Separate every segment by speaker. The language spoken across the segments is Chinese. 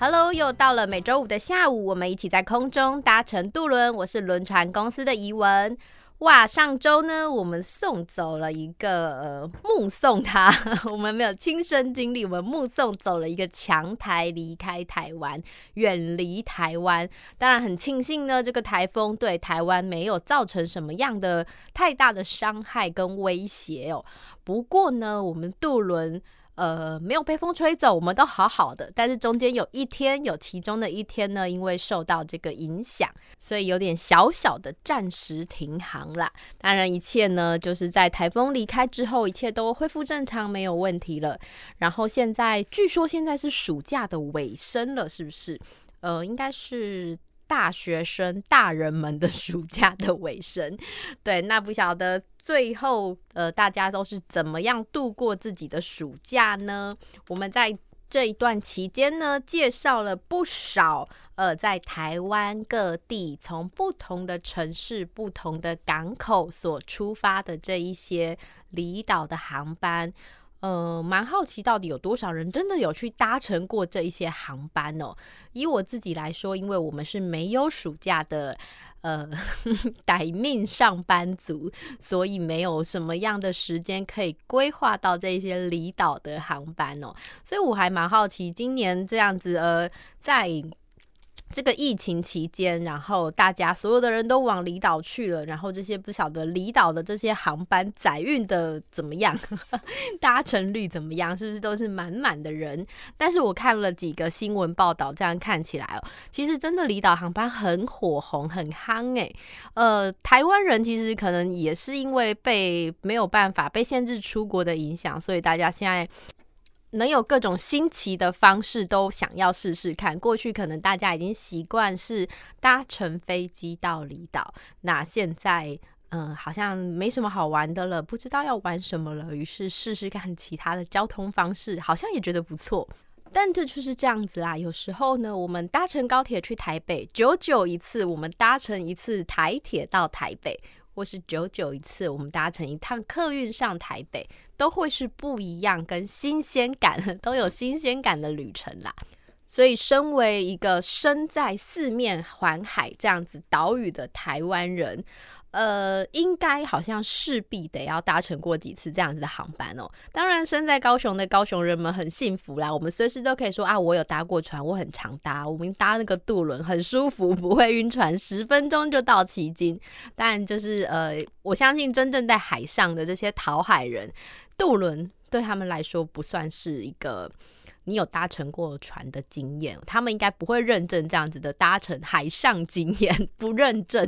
Speaker 1: ？Hello，又到了每周五的下午，我们一起在空中搭乘渡轮。我是轮船公司的怡文。哇，上周呢，我们送走了一个呃，目送他，我们没有亲身经历，我们目送走了一个强台离开台湾，远离台湾。当然很庆幸呢，这个台风对台湾没有造成什么样的太大的伤害跟威胁哦。不过呢，我们渡轮。呃，没有被风吹走，我们都好好的。但是中间有一天，有其中的一天呢，因为受到这个影响，所以有点小小的暂时停航啦。当然，一切呢，就是在台风离开之后，一切都恢复正常，没有问题了。然后现在，据说现在是暑假的尾声了，是不是？呃，应该是。大学生、大人们的暑假的尾声，对，那不晓得最后呃，大家都是怎么样度过自己的暑假呢？我们在这一段期间呢，介绍了不少呃，在台湾各地从不同的城市、不同的港口所出发的这一些离岛的航班。呃，蛮好奇到底有多少人真的有去搭乘过这一些航班哦？以我自己来说，因为我们是没有暑假的，呃，待命上班族，所以没有什么样的时间可以规划到这些离岛的航班哦。所以我还蛮好奇，今年这样子，呃，在。这个疫情期间，然后大家所有的人都往离岛去了，然后这些不晓得离岛的这些航班载运的怎么样，搭乘率怎么样，是不是都是满满的人？但是我看了几个新闻报道，这样看起来哦，其实真的离岛航班很火红，很夯诶。呃，台湾人其实可能也是因为被没有办法被限制出国的影响，所以大家现在。能有各种新奇的方式，都想要试试看。过去可能大家已经习惯是搭乘飞机到离岛，那现在嗯，好像没什么好玩的了，不知道要玩什么了，于是试试看其他的交通方式，好像也觉得不错。但这就是这样子啦，有时候呢，我们搭乘高铁去台北，久久一次，我们搭乘一次台铁到台北。或是九九一次，我们搭乘一趟客运上台北，都会是不一样、跟新鲜感 都有新鲜感的旅程啦。所以，身为一个身在四面环海这样子岛屿的台湾人。呃，应该好像势必得要搭乘过几次这样子的航班哦。当然，身在高雄的高雄人们很幸福啦，我们随时都可以说啊，我有搭过船，我很常搭，我们搭那个渡轮很舒服，不会晕船，十分钟就到旗津。但就是呃，我相信真正在海上的这些讨海人，渡轮对他们来说不算是一个。你有搭乘过船的经验，他们应该不会认证这样子的搭乘海上经验，不认证。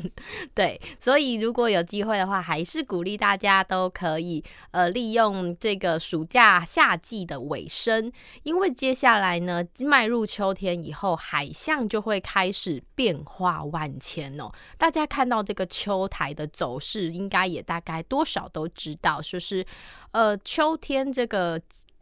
Speaker 1: 对，所以如果有机会的话，还是鼓励大家都可以呃利用这个暑假夏季的尾声，因为接下来呢，迈入秋天以后，海象就会开始变化万千哦。大家看到这个秋台的走势，应该也大概多少都知道，就是呃秋天这个。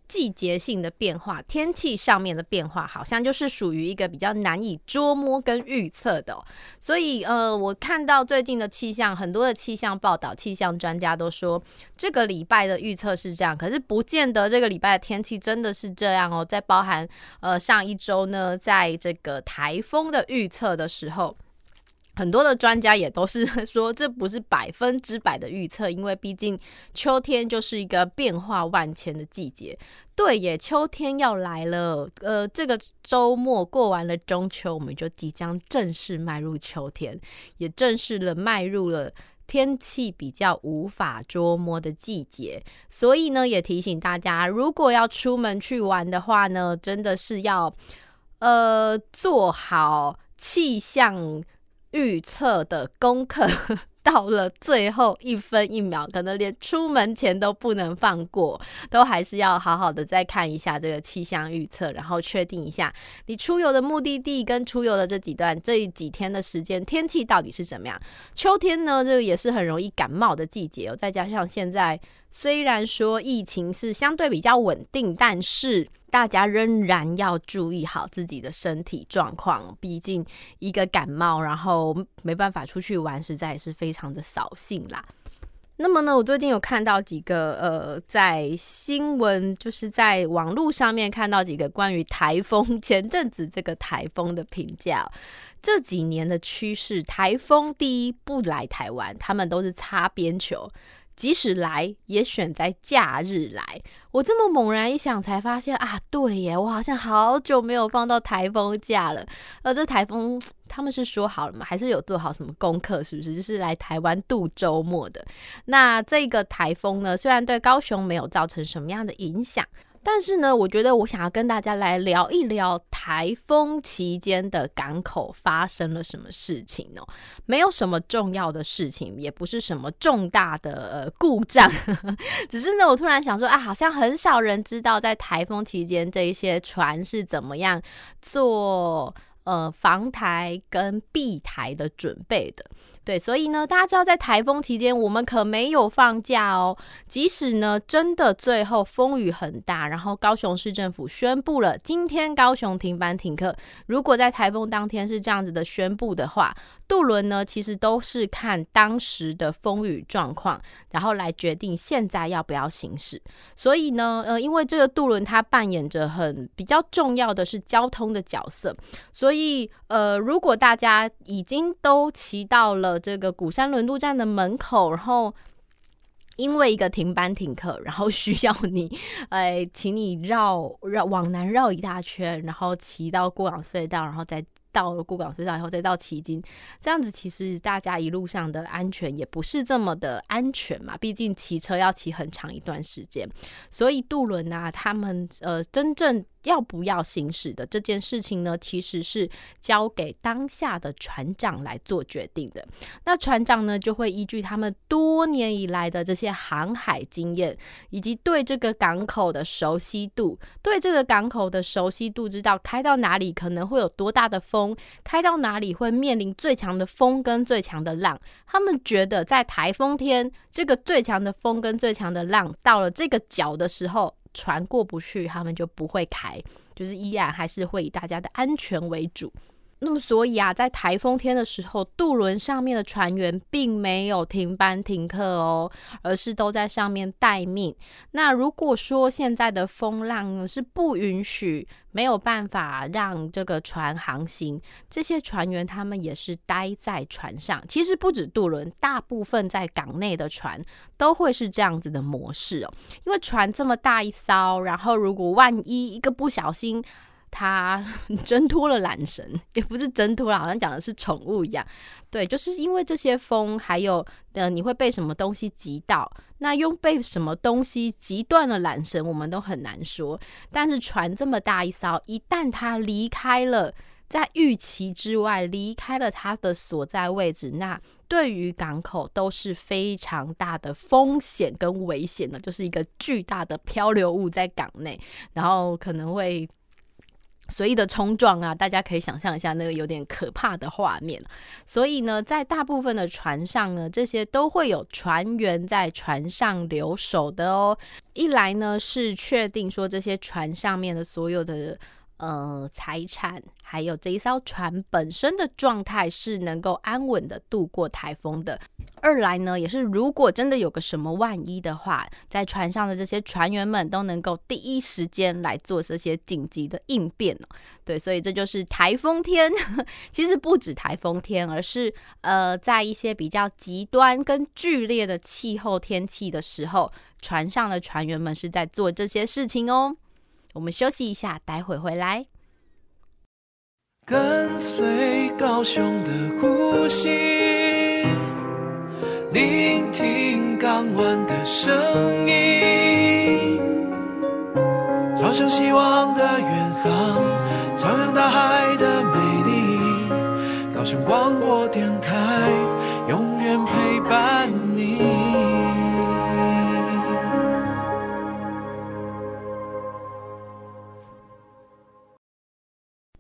Speaker 1: 季节性的变化，天气上面的变化，好像就是属于一个比较难以捉摸跟预测的。所以，呃，我看到最近的气象，很多的气象报道，气象专家都说这个礼拜的预测是这样，可是不见得这个礼拜的天气真的是这样哦。在包含呃上一周呢，在这个台风的预测的时候。很多的专家也都是 说，这不是百分之百的预测，因为毕竟秋天就是一个变化万千的季节。对耶，秋天要来了。呃，这个周末过完了中秋，我们就即将正式迈入秋天，也正式的迈入了天气比较无法捉摸的季节。所以呢，也提醒大家，如果要出门去玩的话呢，真的是要呃做好气象。预测的功课 到了最后一分一秒，可能连出门前都不能放过，都还是要好好的再看一下这个气象预测，然后确定一下你出游的目的地跟出游的这几段这几天的时间天气到底是怎么样。秋天呢，这个也是很容易感冒的季节哦，再加上现在虽然说疫情是相对比较稳定，但是。大家仍然要注意好自己的身体状况，毕竟一个感冒，然后没办法出去玩，实在是非常的扫兴啦。那么呢，我最近有看到几个呃，在新闻就是在网络上面看到几个关于台风前阵子这个台风的评价。这几年的趋势，台风第一不来台湾，他们都是擦边球。即使来，也选在假日来。我这么猛然一想，才发现啊，对耶，我好像好久没有放到台风假了。而这台风他们是说好了吗？还是有做好什么功课？是不是就是来台湾度周末的？那这个台风呢，虽然对高雄没有造成什么样的影响。但是呢，我觉得我想要跟大家来聊一聊台风期间的港口发生了什么事情哦。没有什么重要的事情，也不是什么重大的呃故障，只是呢，我突然想说啊，好像很少人知道在台风期间这一些船是怎么样做。呃，防台跟避台的准备的，对，所以呢，大家知道在台风期间，我们可没有放假哦。即使呢，真的最后风雨很大，然后高雄市政府宣布了今天高雄停班停课。如果在台风当天是这样子的宣布的话，渡轮呢，其实都是看当时的风雨状况，然后来决定现在要不要行驶。所以呢，呃，因为这个渡轮它扮演着很比较重要的是交通的角色，所以。呃，如果大家已经都骑到了这个鼓山轮渡站的门口，然后因为一个停班停课，然后 需要你，哎，请你绕绕往南绕一大圈，然后骑到过港隧道，然后再。到了过港隧道以后，再到旗津，这样子其实大家一路上的安全也不是这么的安全嘛。毕竟骑车要骑很长一段时间，所以渡轮啊，他们呃真正要不要行驶的这件事情呢，其实是交给当下的船长来做决定的。那船长呢，就会依据他们多年以来的这些航海经验，以及对这个港口的熟悉度，对这个港口的熟悉度，知道开到哪里可能会有多大的风。开到哪里会面临最强的风跟最强的浪？他们觉得在台风天，这个最强的风跟最强的浪到了这个角的时候，船过不去，他们就不会开，就是依然还是会以大家的安全为主。那么，所以啊，在台风天的时候，渡轮上面的船员并没有停班停课哦，而是都在上面待命。那如果说现在的风浪是不允许，没有办法让这个船航行，这些船员他们也是待在船上。其实不止渡轮，大部分在港内的船都会是这样子的模式哦，因为船这么大一艘，然后如果万一一个不小心，他 挣脱了缆绳，也不是挣脱了，好像讲的是宠物一样。对，就是因为这些风，还有呃，你会被什么东西击到？那用被什么东西击断了缆绳，我们都很难说。但是船这么大一艘，一旦它离开了在预期之外，离开了它的所在位置，那对于港口都是非常大的风险跟危险的，就是一个巨大的漂流物在港内，然后可能会。随意的冲撞啊，大家可以想象一下那个有点可怕的画面。所以呢，在大部分的船上呢，这些都会有船员在船上留守的哦。一来呢，是确定说这些船上面的所有的呃财产，还有这一艘船本身的状态是能够安稳的度过台风的。二来呢，也是如果真的有个什么万一的话，在船上的这些船员们都能够第一时间来做这些紧急的应变哦。对，所以这就是台风天。其实不止台风天，而是呃，在一些比较极端跟剧烈的气候天气的时候，船上的船员们是在做这些事情哦。我们休息一下，待会回来。
Speaker 2: 跟随高雄的呼吸，聆听港湾的声音，朝向希望的远航，徜徉大海的美丽。高雄广播电台，永远陪伴你。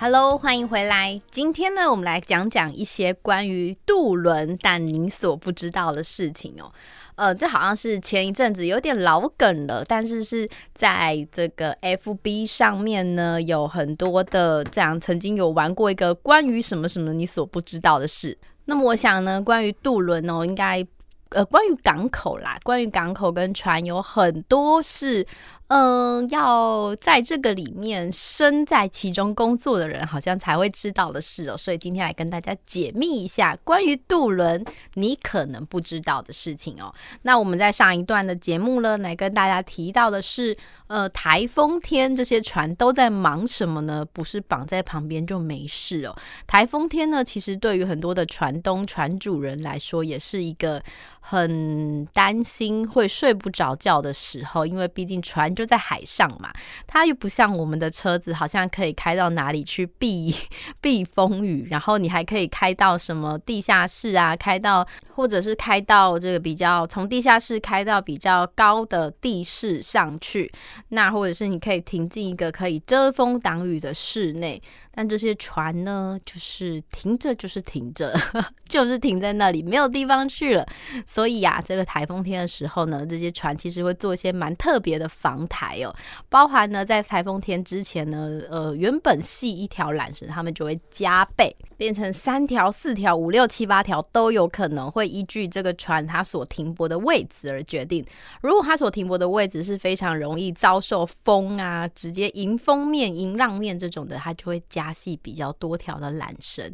Speaker 1: ？Hello，欢迎回来。今天呢，我们来讲讲一些关于渡轮但你所不知道的事情哦。呃，这好像是前一阵子有点老梗了，但是是在这个 FB 上面呢，有很多的这样曾经有玩过一个关于什么什么你所不知道的事。那么我想呢，关于渡轮哦，应该呃，关于港口啦，关于港口跟船有很多是。嗯，要在这个里面身在其中工作的人，好像才会知道的事哦。所以今天来跟大家解密一下关于渡轮你可能不知道的事情哦。那我们在上一段的节目呢，来跟大家提到的是，呃，台风天这些船都在忙什么呢？不是绑在旁边就没事哦。台风天呢，其实对于很多的船东、船主人来说，也是一个很担心会睡不着觉的时候，因为毕竟船。就在海上嘛，它又不像我们的车子，好像可以开到哪里去避 避风雨，然后你还可以开到什么地下室啊，开到或者是开到这个比较从地下室开到比较高的地势上去，那或者是你可以停进一个可以遮风挡雨的室内。但这些船呢，就是停着，就是停着，就是停在那里，没有地方去了。所以呀、啊，这个台风天的时候呢，这些船其实会做一些蛮特别的防台哦，包含呢，在台风天之前呢，呃，原本系一条缆绳，他们就会加倍变成三条、四条、五六七八条都有可能会依据这个船它所停泊的位置而决定。如果它所停泊的位置是非常容易遭受风啊，直接迎风面、迎浪面这种的，它就会加。系比较多条的缆绳，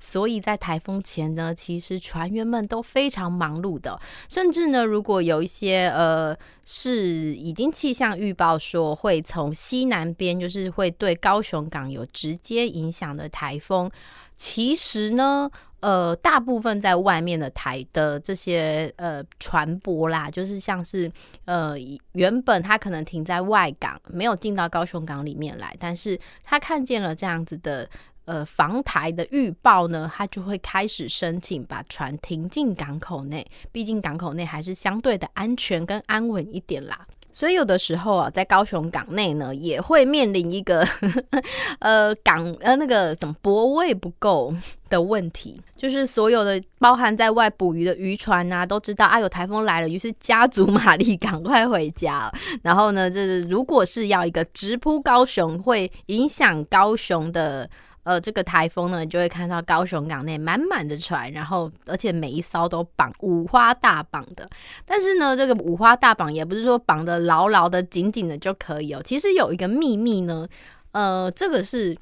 Speaker 1: 所以在台风前呢，其实船员们都非常忙碌的。甚至呢，如果有一些呃是已经气象预报说会从西南边，就是会对高雄港有直接影响的台风，其实呢。呃，大部分在外面的台的这些呃船舶啦，就是像是呃原本它可能停在外港，没有进到高雄港里面来，但是他看见了这样子的呃防台的预报呢，他就会开始申请把船停进港口内，毕竟港口内还是相对的安全跟安稳一点啦。所以有的时候啊，在高雄港内呢，也会面临一个 呃港呃那个什么泊位不够的问题，就是所有的包含在外捕鱼的渔船啊，都知道啊有台风来了，于是加足马力赶快回家。然后呢，就是如果是要一个直扑高雄，会影响高雄的。呃，这个台风呢，你就会看到高雄港内满满的船，然后而且每一艘都绑五花大绑的。但是呢，这个五花大绑也不是说绑得牢牢的、紧紧的就可以哦。其实有一个秘密呢，呃，这个是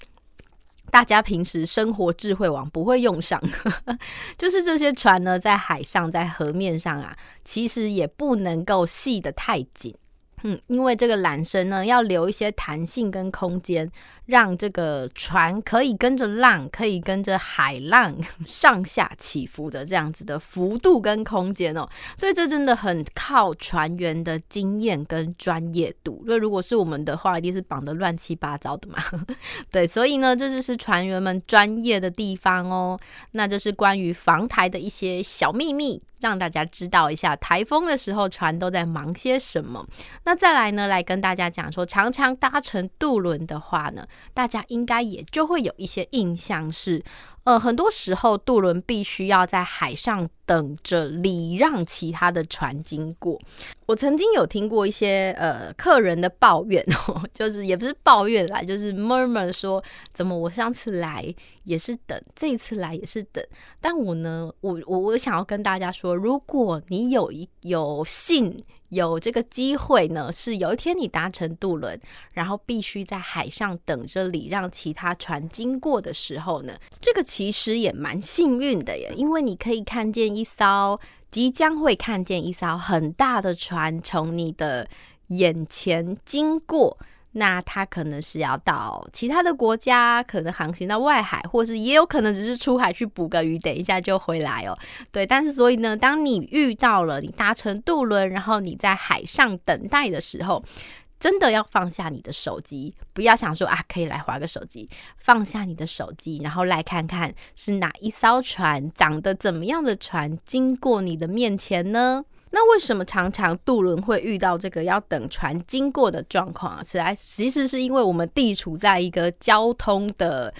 Speaker 1: 大家平时生活智慧网不会用上，就是这些船呢，在海上、在河面上啊，其实也不能够系得太紧。嗯，因为这个缆绳呢，要留一些弹性跟空间，让这个船可以跟着浪，可以跟着海浪 上下起伏的这样子的幅度跟空间哦。所以这真的很靠船员的经验跟专业度。那如果是我们的话，一定是绑得乱七八糟的嘛。对，所以呢，这就是船员们专业的地方哦。那这是关于防台的一些小秘密。让大家知道一下台风的时候船都在忙些什么。那再来呢，来跟大家讲说，常常搭乘渡轮的话呢，大家应该也就会有一些印象是。呃，很多时候渡轮必须要在海上等着礼让其他的船经过。我曾经有听过一些呃客人的抱怨哦，就是也不是抱怨啦，就是 murmur 说，怎么我上次来也是等，这次来也是等。但我呢，我我我想要跟大家说，如果你有一有幸。有这个机会呢，是有一天你搭乘渡轮，然后必须在海上等着礼让其他船经过的时候呢，这个其实也蛮幸运的耶，因为你可以看见一艘，即将会看见一艘很大的船从你的眼前经过。那他可能是要到其他的国家，可能航行到外海，或是也有可能只是出海去捕个鱼，等一下就回来哦。对，但是所以呢，当你遇到了你搭乘渡轮，然后你在海上等待的时候，真的要放下你的手机，不要想说啊，可以来划个手机，放下你的手机，然后来看看是哪一艘船，长得怎么样的船经过你的面前呢？那为什么常常渡轮会遇到这个要等船经过的状况啊？其实其实是因为我们地处在一个交通的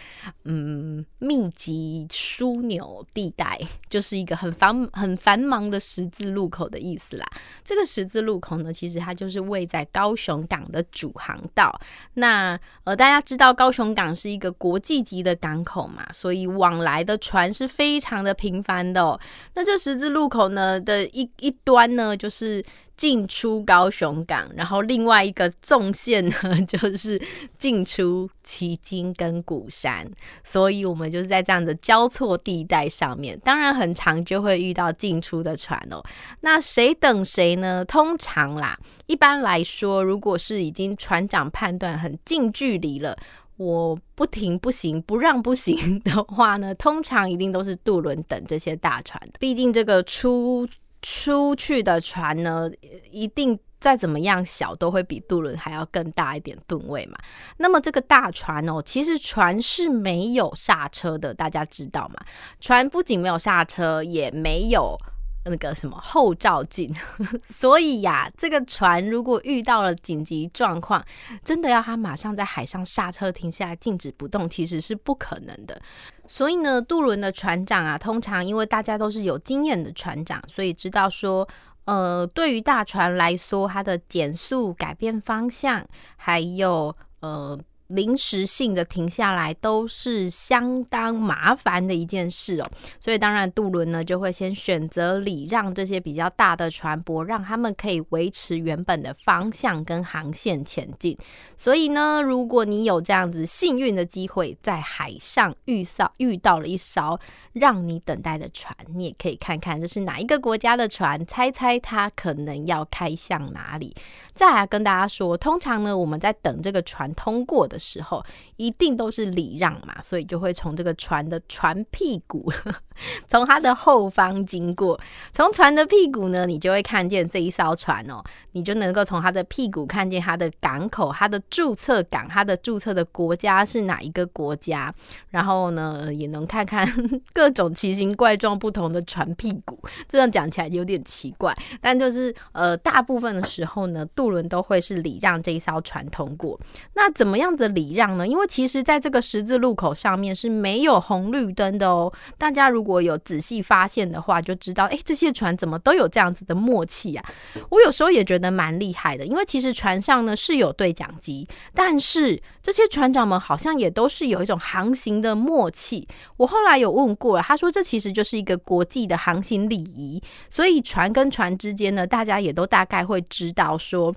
Speaker 1: 嗯密集枢纽地带，就是一个很繁很繁忙的十字路口的意思啦。这个十字路口呢，其实它就是位在高雄港的主航道。那呃，大家知道高雄港是一个国际级的港口嘛，所以往来的船是非常的频繁的哦。那这十字路口呢的一一端。关呢，就是进出高雄港，然后另外一个纵线呢，就是进出旗津跟鼓山，所以我们就是在这样的交错地带上面，当然很常就会遇到进出的船哦。那谁等谁呢？通常啦，一般来说，如果是已经船长判断很近距离了，我不停不行，不让不行的话呢，通常一定都是渡轮等这些大船，毕竟这个出。出去的船呢，一定再怎么样小，都会比渡轮还要更大一点吨位嘛。那么这个大船哦，其实船是没有刹车的，大家知道吗？船不仅没有刹车，也没有。那个什么后照镜，所以呀，这个船如果遇到了紧急状况，真的要它马上在海上刹车停下来，静止不动，其实是不可能的。所以呢，渡轮的船长啊，通常因为大家都是有经验的船长，所以知道说，呃，对于大船来说，它的减速、改变方向，还有呃。临时性的停下来都是相当麻烦的一件事哦，所以当然渡轮呢就会先选择礼让这些比较大的船舶，让他们可以维持原本的方向跟航线前进。所以呢，如果你有这样子幸运的机会，在海上遇到遇到了一艘让你等待的船，你也可以看看这是哪一个国家的船，猜猜它可能要开向哪里。再来跟大家说，通常呢我们在等这个船通过的时候一定都是礼让嘛，所以就会从这个船的船屁股，从它的后方经过。从船的屁股呢，你就会看见这一艘船哦，你就能够从它的屁股看见它的港口、它的注册港、它的注册的国家是哪一个国家。然后呢，也能看看 各种奇形怪状不同的船屁股。这样讲起来有点奇怪，但就是呃，大部分的时候呢，渡轮都会是礼让这一艘船通过。那怎么样的礼让呢？因为其实在这个十字路口上面是没有红绿灯的哦。大家如果有仔细发现的话，就知道，诶，这些船怎么都有这样子的默契啊？我有时候也觉得蛮厉害的，因为其实船上呢是有对讲机，但是这些船长们好像也都是有一种航行的默契。我后来有问过了，他说这其实就是一个国际的航行礼仪，所以船跟船之间呢，大家也都大概会知道说。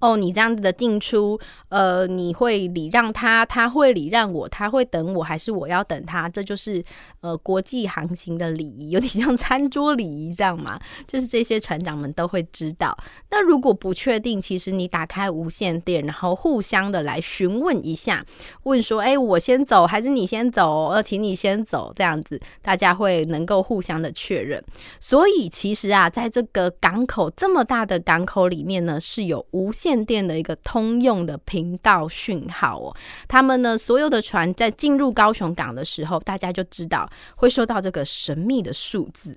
Speaker 1: 哦，你这样子的进出，呃，你会礼让他，他会礼让我，他会等我，还是我要等他？这就是呃国际航行的礼仪，有点像餐桌礼仪这样嘛。就是这些船长们都会知道。那如果不确定，其实你打开无线电，然后互相的来询问一下，问说，哎，我先走还是你先走？呃，请你先走，这样子大家会能够互相的确认。所以其实啊，在这个港口这么大的港口里面呢，是有无线。线电的一个通用的频道讯号哦，他们呢，所有的船在进入高雄港的时候，大家就知道会收到这个神秘的数字。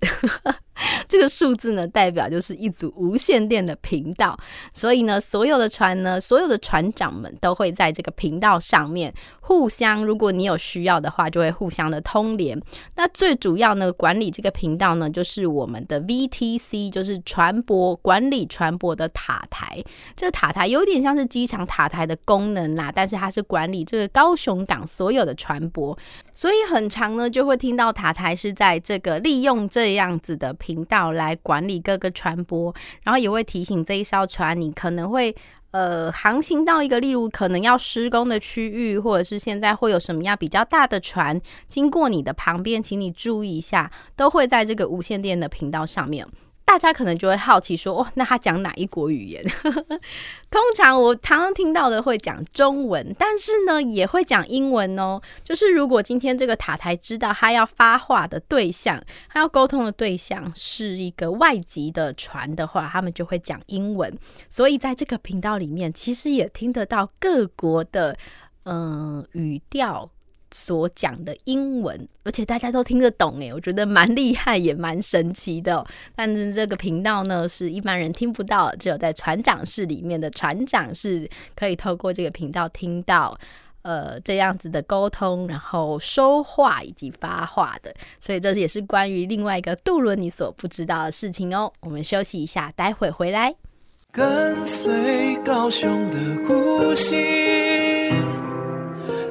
Speaker 1: 这个数字呢，代表就是一组无线电的频道，所以呢，所有的船呢，所有的船长们都会在这个频道上面互相，如果你有需要的话，就会互相的通联。那最主要呢，管理这个频道呢，就是我们的 VTC，就是船舶管理船舶的塔台。这个塔台有点像是机场塔台的功能啦，但是它是管理这个高雄港所有的船舶，所以很常呢就会听到塔台是在这个利用这样子的频道来管理各个船舶，然后也会提醒这一艘船，你可能会呃航行到一个例如可能要施工的区域，或者是现在会有什么样比较大的船经过你的旁边，请你注意一下，都会在这个无线电的频道上面。大家可能就会好奇说：“哦，那他讲哪一国语言？” 通常我常常听到的会讲中文，但是呢，也会讲英文哦。就是如果今天这个塔台知道他要发话的对象，他要沟通的对象是一个外籍的船的话，他们就会讲英文。所以在这个频道里面，其实也听得到各国的嗯、语调。所讲的英文，而且大家都听得懂诶，我觉得蛮厉害，也蛮神奇的。但是这个频道呢，是一般人听不到，只有在船长室里面的船长是可以透过这个频道听到，呃，这样子的沟通，然后说话以及发话的。所以这也是关于另外一个渡轮你所不知道的事情哦。我们休息一下，待会回来。
Speaker 2: 跟随高雄的呼吸。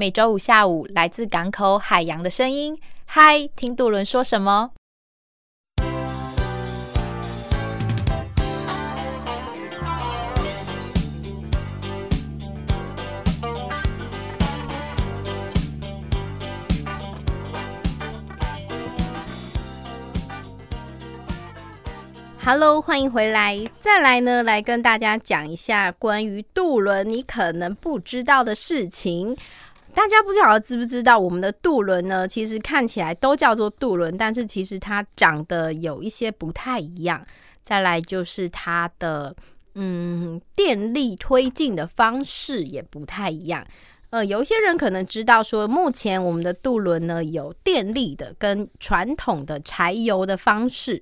Speaker 3: 每周五下午，来自港口海洋的声音。嗨，听渡轮说什么
Speaker 1: ？Hello，欢迎回来。再来呢，来跟大家讲一下关于渡轮你可能不知道的事情。大家不知道知不知道，我们的渡轮呢，其实看起来都叫做渡轮，但是其实它长得有一些不太一样。再来就是它的嗯电力推进的方式也不太一样。呃，有一些人可能知道说，目前我们的渡轮呢有电力的跟传统的柴油的方式。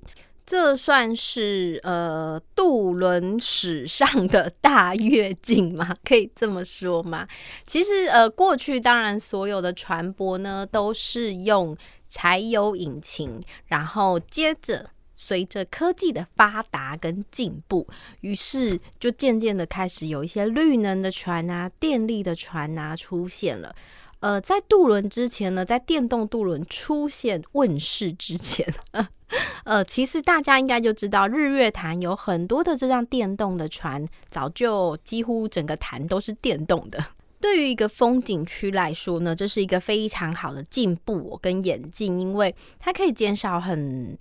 Speaker 1: 这算是呃渡轮史上的大跃进吗？可以这么说吗？其实呃过去当然所有的船舶呢都是用柴油引擎，然后接着随着科技的发达跟进步，于是就渐渐的开始有一些绿能的船啊、电力的船啊出现了。呃，在渡轮之前呢，在电动渡轮出现问世之前，呃，其实大家应该就知道，日月潭有很多的这样电动的船，早就几乎整个潭都是电动的。对于一个风景区来说呢，这是一个非常好的进步跟演进，因为它可以减少很。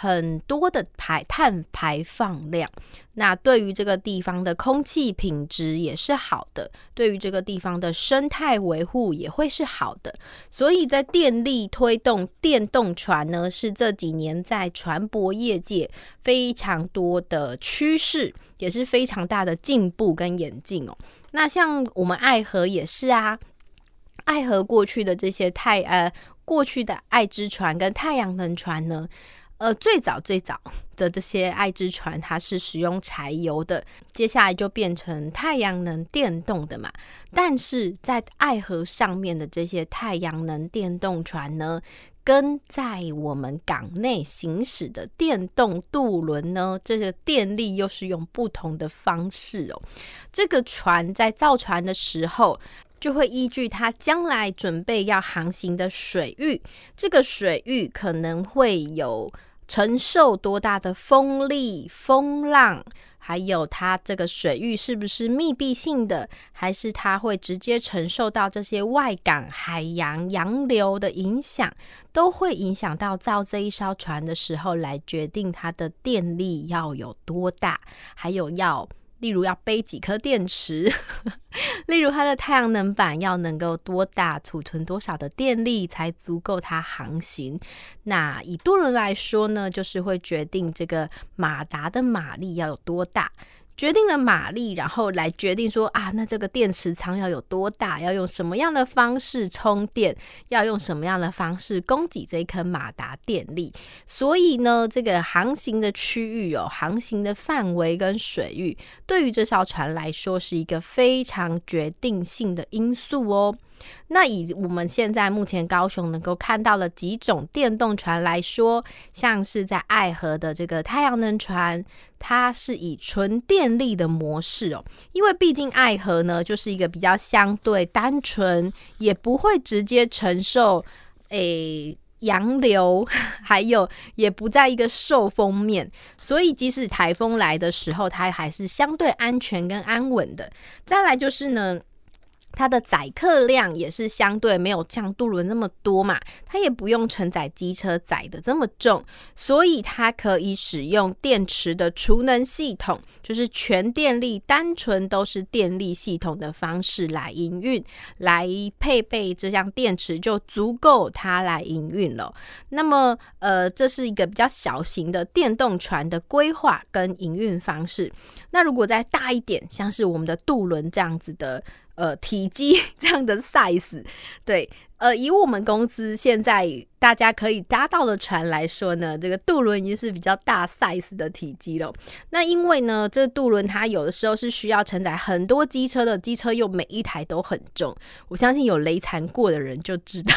Speaker 1: 很多的排碳排放量，那对于这个地方的空气品质也是好的，对于这个地方的生态维护也会是好的。所以在电力推动电动船呢，是这几年在船舶业界非常多的趋势，也是非常大的进步跟演进哦。那像我们爱河也是啊，爱河过去的这些太呃过去的爱之船跟太阳能船呢。呃，最早最早 的这些爱之船，它是使用柴油的，接下来就变成太阳能电动的嘛。但是在爱河上面的这些太阳能电动船呢，跟在我们港内行驶的电动渡轮呢，这个电力又是用不同的方式哦。这个船在造船的时候，就会依据它将来准备要航行的水域，这个水域可能会有。承受多大的风力、风浪，还有它这个水域是不是密闭性的，还是它会直接承受到这些外港、海洋洋流的影响，都会影响到造这一艘船的时候，来决定它的电力要有多大，还有要。例如要背几颗电池，例如它的太阳能板要能够多大，储存多少的电力才足够它航行。那以多人来说呢，就是会决定这个马达的马力要有多大。决定了马力，然后来决定说啊，那这个电池仓要有多大，要用什么样的方式充电，要用什么样的方式供给这一颗马达电力。所以呢，这个航行的区域哦，航行的范围跟水域，对于这艘船来说是一个非常决定性的因素哦。那以我们现在目前高雄能够看到的几种电动船来说，像是在爱河的这个太阳能船，它是以纯电力的模式哦，因为毕竟爱河呢就是一个比较相对单纯，也不会直接承受诶洋流，还有也不在一个受风面，所以即使台风来的时候，它还是相对安全跟安稳的。再来就是呢。它的载客量也是相对没有像渡轮那么多嘛，它也不用承载机车载的这么重，所以它可以使用电池的储能系统，就是全电力、单纯都是电力系统的方式来营运，来配备这项电池就足够它来营运了。那么，呃，这是一个比较小型的电动船的规划跟营运方式。那如果再大一点，像是我们的渡轮这样子的。呃，体积 这样的 size，对，呃，以我们公司现在大家可以搭到的船来说呢，这个渡轮已经是比较大 size 的体积了。那因为呢，这渡轮它有的时候是需要承载很多机车的，机车又每一台都很重，我相信有雷残过的人就知道。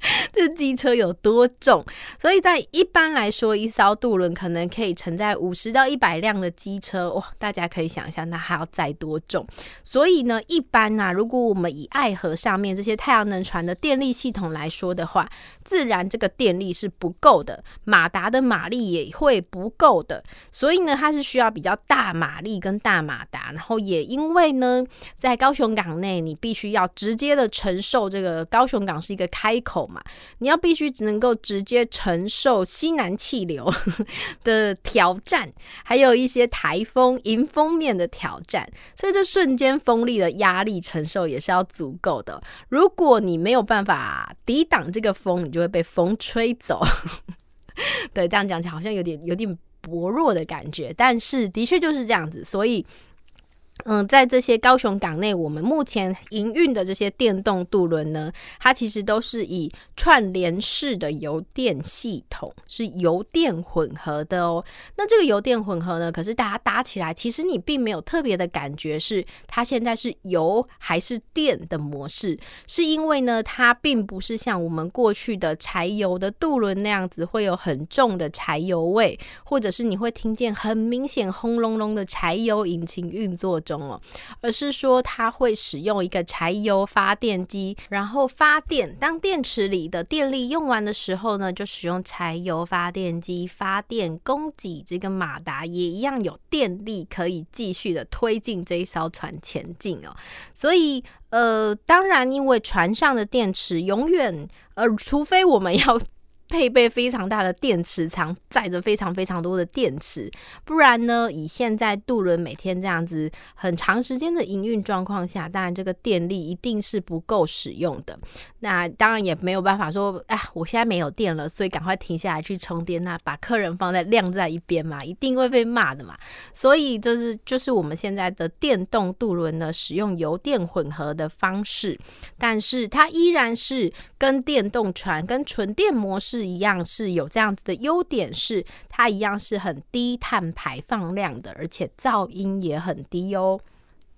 Speaker 1: 这机车有多重？所以在一般来说，一艘渡轮可能可以承载五十到一百辆的机车，哇！大家可以想象，那还要载多重？所以呢，一般呢、啊，如果我们以爱河上面这些太阳能船的电电力系统来说的话，自然这个电力是不够的，马达的马力也会不够的。所以呢，它是需要比较大马力跟大马达。然后也因为呢，在高雄港内，你必须要直接的承受这个高雄港是一个开口。嘛，你要必须能够直接承受西南气流的挑战，还有一些台风迎风面的挑战，所以这瞬间风力的压力承受也是要足够的。如果你没有办法抵挡这个风，你就会被风吹走。对，这样讲起来好像有点有点薄弱的感觉，但是的确就是这样子，所以。嗯，在这些高雄港内，我们目前营运的这些电动渡轮呢，它其实都是以串联式的油电系统，是油电混合的哦。那这个油电混合呢，可是大家搭起来，其实你并没有特别的感觉是它现在是油还是电的模式，是因为呢，它并不是像我们过去的柴油的渡轮那样子会有很重的柴油味，或者是你会听见很明显轰隆隆的柴油引擎运作中。而是说它会使用一个柴油发电机，然后发电。当电池里的电力用完的时候呢，就使用柴油发电机发电供给这个马达，也一样有电力可以继续的推进这一艘船前进哦。所以，呃，当然，因为船上的电池永远，呃，除非我们要。配备非常大的电池仓，载着非常非常多的电池，不然呢，以现在渡轮每天这样子很长时间的营运状况下，当然这个电力一定是不够使用的。那当然也没有办法说，哎，我现在没有电了，所以赶快停下来去充电，那把客人放在晾在一边嘛，一定会被骂的嘛。所以就是就是我们现在的电动渡轮呢，使用油电混合的方式，但是它依然是跟电动船跟纯电模式。是一样是有这样子的优点，是它一样是很低碳排放量的，而且噪音也很低哦。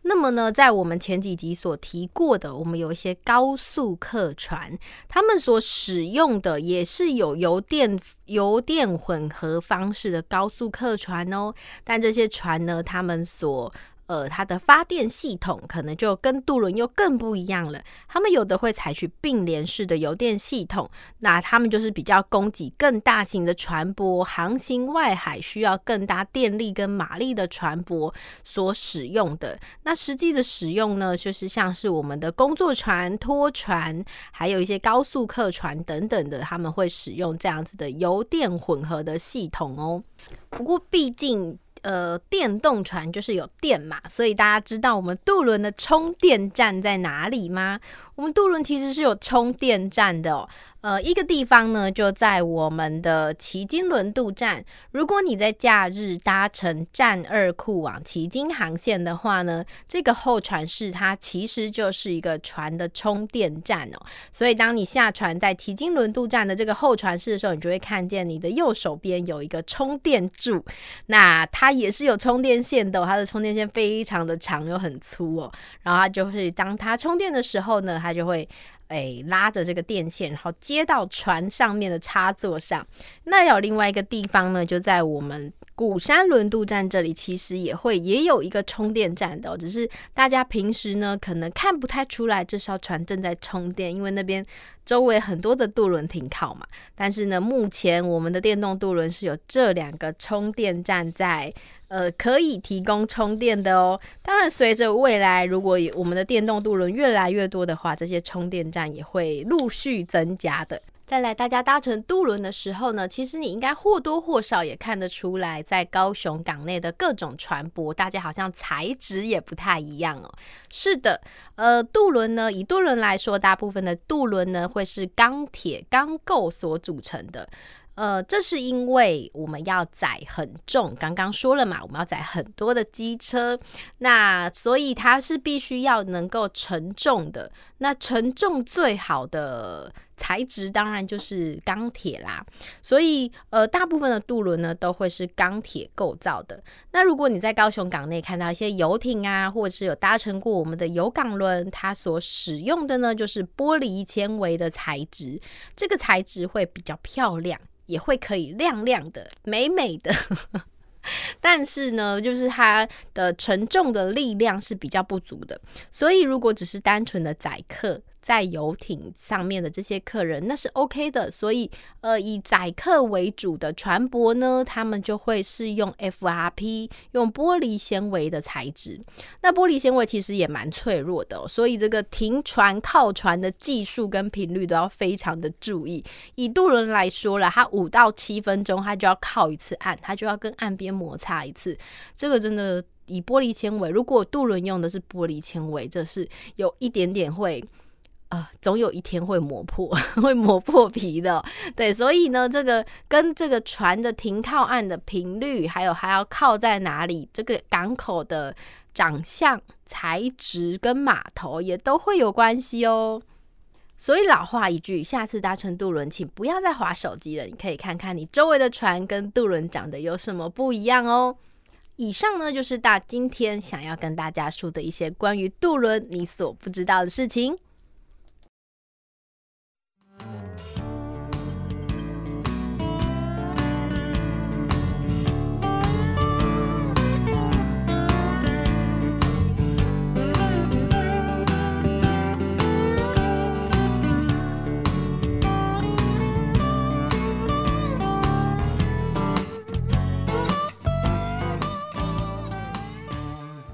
Speaker 1: 那么呢，在我们前几集所提过的，我们有一些高速客船，他们所使用的也是有油电油电混合方式的高速客船哦。但这些船呢，他们所呃，它的发电系统可能就跟渡轮又更不一样了。他们有的会采取并联式的油电系统，那他们就是比较供给更大型的船舶航行外海，需要更大电力跟马力的船舶所使用的。那实际的使用呢，就是像是我们的工作船、拖船，还有一些高速客船等等的，他们会使用这样子的油电混合的系统哦。不过毕竟。呃，电动船就是有电嘛，所以大家知道我们渡轮的充电站在哪里吗？我们渡轮其实是有充电站的哦。呃，一个地方呢，就在我们的旗津轮渡站。如果你在假日搭乘栈二库往旗津航线的话呢，这个候船室它其实就是一个船的充电站哦。所以当你下船在旗津轮渡站的这个候船室的时候，你就会看见你的右手边有一个充电柱，那它也是有充电线的，它的充电线非常的长又很粗哦。然后它就是当它充电的时候呢，它就会。哎，拉着这个电线，然后接到船上面的插座上。那有另外一个地方呢，就在我们鼓山轮渡站这里，其实也会也有一个充电站的，只是大家平时呢可能看不太出来这艘船正在充电，因为那边周围很多的渡轮停靠嘛。但是呢，目前我们的电动渡轮是有这两个充电站在。呃，可以提供充电的哦。当然，随着未来，如果我们的电动渡轮越来越多的话，这些充电站也会陆续增加的。再来，大家搭乘渡轮的时候呢，其实你应该或多或少也看得出来，在高雄港内的各种船舶，大家好像材质也不太一样哦。是的，呃，渡轮呢，以渡轮来说，大部分的渡轮呢会是钢铁钢构所组成的。呃，这是因为我们要载很重，刚刚说了嘛，我们要载很多的机车，那所以它是必须要能够承重的。那承重最好的材质当然就是钢铁啦。所以呃，大部分的渡轮呢都会是钢铁构造的。那如果你在高雄港内看到一些游艇啊，或者是有搭乘过我们的有港轮，它所使用的呢就是玻璃纤维的材质，这个材质会比较漂亮。也会可以亮亮的、美美的，但是呢，就是它的承重的力量是比较不足的，所以如果只是单纯的载客。在游艇上面的这些客人，那是 OK 的。所以，呃，以载客为主的船舶呢，他们就会是用 FRP，用玻璃纤维的材质。那玻璃纤维其实也蛮脆弱的，所以这个停船靠船的技术跟频率都要非常的注意。以渡轮来说了，它五到七分钟，它就要靠一次岸，它就要跟岸边摩擦一次。这个真的以玻璃纤维，如果渡轮用的是玻璃纤维，这是有一点点会。啊、呃，总有一天会磨破，会磨破皮的。对，所以呢，这个跟这个船的停靠岸的频率，还有还要靠在哪里，这个港口的长相、材质跟码头也都会有关系哦。所以老话一句，下次搭乘渡轮，请不要再划手机了。你可以看看你周围的船跟渡轮长得有什么不一样哦。以上呢，就是大今天想要跟大家说的一些关于渡轮你所不知道的事情。Thank you.